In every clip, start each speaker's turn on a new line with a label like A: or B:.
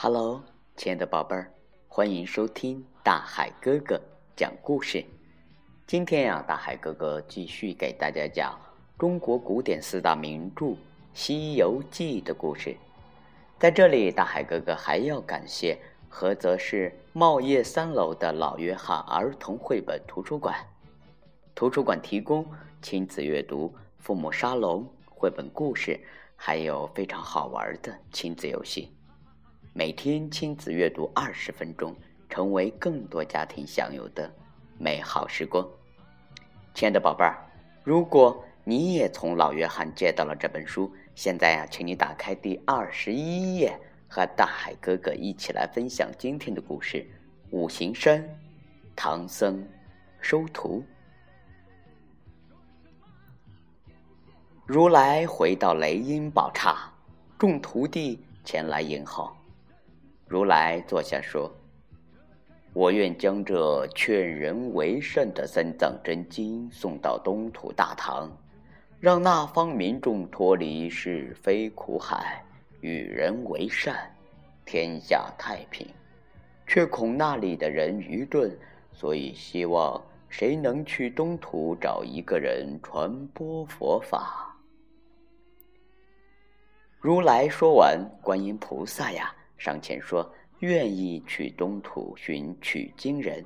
A: Hello，亲爱的宝贝儿，欢迎收听大海哥哥讲故事。今天呀，大海哥哥继续给大家讲中国古典四大名著《西游记》的故事。在这里，大海哥哥还要感谢菏泽市茂业三楼的老约翰儿童绘本图书馆。图书馆提供亲子阅读、父母沙龙、绘本故事，还有非常好玩的亲子游戏。每天亲子阅读二十分钟，成为更多家庭享有的美好时光。亲爱的宝贝儿，如果你也从老约翰借到了这本书，现在呀，请你打开第二十一页，和大海哥哥一起来分享今天的故事：五行山，唐僧收徒。如来回到雷音宝刹，众徒弟前来迎候。如来坐下说：“我愿将这劝人为善的三藏真经送到东土大唐，让那方民众脱离是非苦海，与人为善，天下太平。却恐那里的人愚钝，所以希望谁能去东土找一个人传播佛法。”如来说完，观音菩萨呀上前说：“愿意去东土寻取经人。”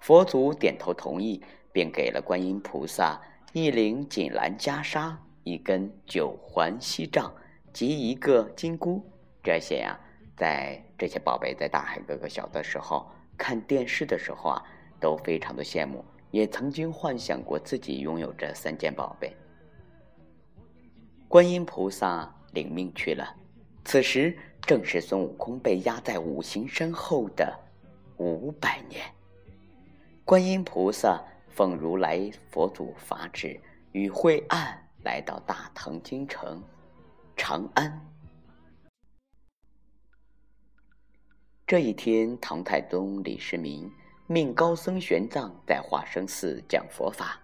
A: 佛祖点头同意，便给了观音菩萨一领锦兰袈裟、一根九环锡杖及一个金箍。这些呀，在这些宝贝在大海哥哥小的时候看电视的时候啊，都非常的羡慕，也曾经幻想过自己拥有这三件宝贝。观音菩萨。领命去了。此时正是孙悟空被压在五行山后的五百年。观音菩萨奉如来佛祖法旨，与惠岸来到大唐京城长安。这一天，唐太宗李世民命高僧玄奘在化生寺讲佛法。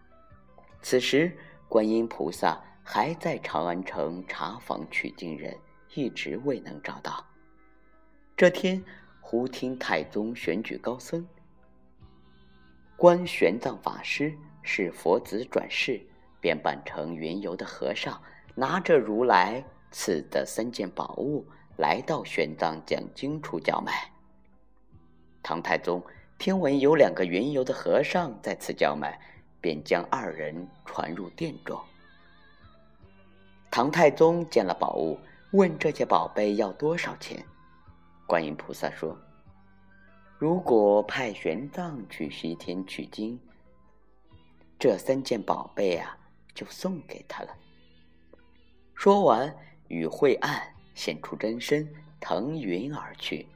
A: 此时，观音菩萨。还在长安城查访取经人，一直未能找到。这天，忽听太宗选举高僧，观玄奘法师是佛子转世，便扮成云游的和尚，拿着如来赐的三件宝物，来到玄奘讲经处叫卖。唐太宗听闻有两个云游的和尚在此叫卖，便将二人传入殿中。唐太宗见了宝物，问这些宝贝要多少钱。观音菩萨说：“如果派玄奘去西天取经，这三件宝贝啊，就送给他了。”说完，与惠岸现出真身，腾云而去。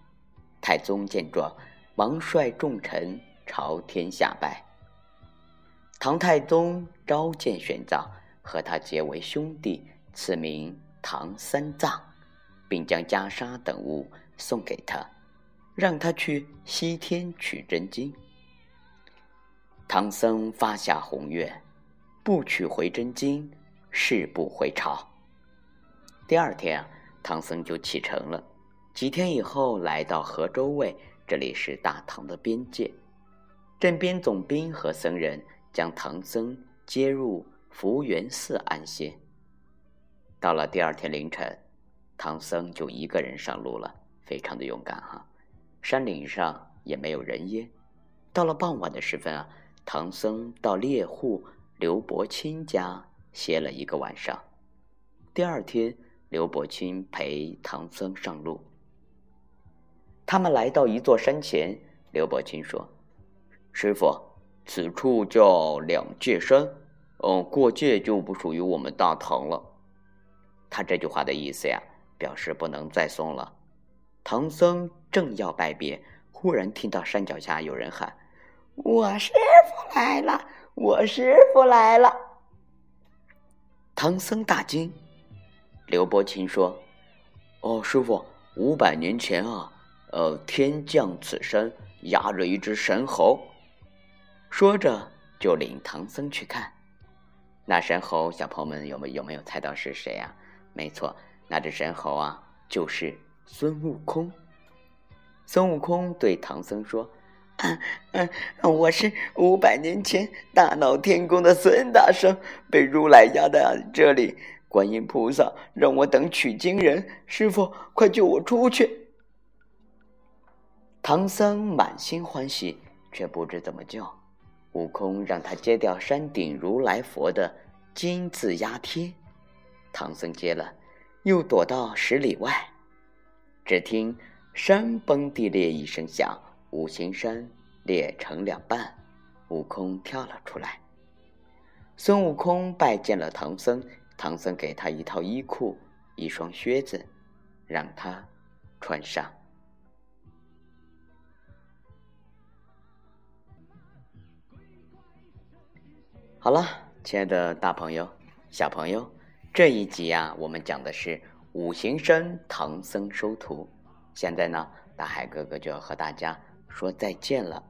A: 太宗见状，忙率众臣朝天下拜。唐太宗召见玄奘，和他结为兄弟。赐名唐三藏，并将袈裟等物送给他，让他去西天取真经。唐僧发下宏愿，不取回真经，誓不回朝。第二天，唐僧就启程了。几天以后，来到河州卫，这里是大唐的边界。镇边总兵和僧人将唐僧接入福源寺安歇。到了第二天凌晨，唐僧就一个人上路了，非常的勇敢哈。山岭上也没有人烟。到了傍晚的时分啊，唐僧到猎户刘伯钦家歇了一个晚上。第二天，刘伯钦陪唐僧上路。他们来到一座山前，刘伯钦说：“师傅，此处叫两界山，嗯，过界就不属于我们大唐了。”他这句话的意思呀，表示不能再送了。唐僧正要拜别，忽然听到山脚下有人喊：“我师傅来了！我师傅来了！”唐僧大惊。刘伯钦说：“哦，师傅，五百年前啊，呃，天降此山，压着一只神猴。”说着就领唐僧去看。那神猴，小朋友们有没有没有猜到是谁呀？没错，那只神猴啊，就是孙悟空。孙悟空对唐僧说：“嗯嗯，我是五百年前大闹天宫的孙大圣，被如来压在这里。观音菩萨让我等取经人，师傅快救我出去！”唐僧满心欢喜，却不知怎么救。悟空让他揭掉山顶如来佛的金字压贴，唐僧接了，又躲到十里外。只听山崩地裂一声响，五行山裂成两半，悟空跳了出来。孙悟空拜见了唐僧，唐僧给他一套衣裤，一双靴子，让他穿上。好了，亲爱的大朋友、小朋友，这一集啊，我们讲的是五行山唐僧收徒。现在呢，大海哥哥就要和大家说再见了。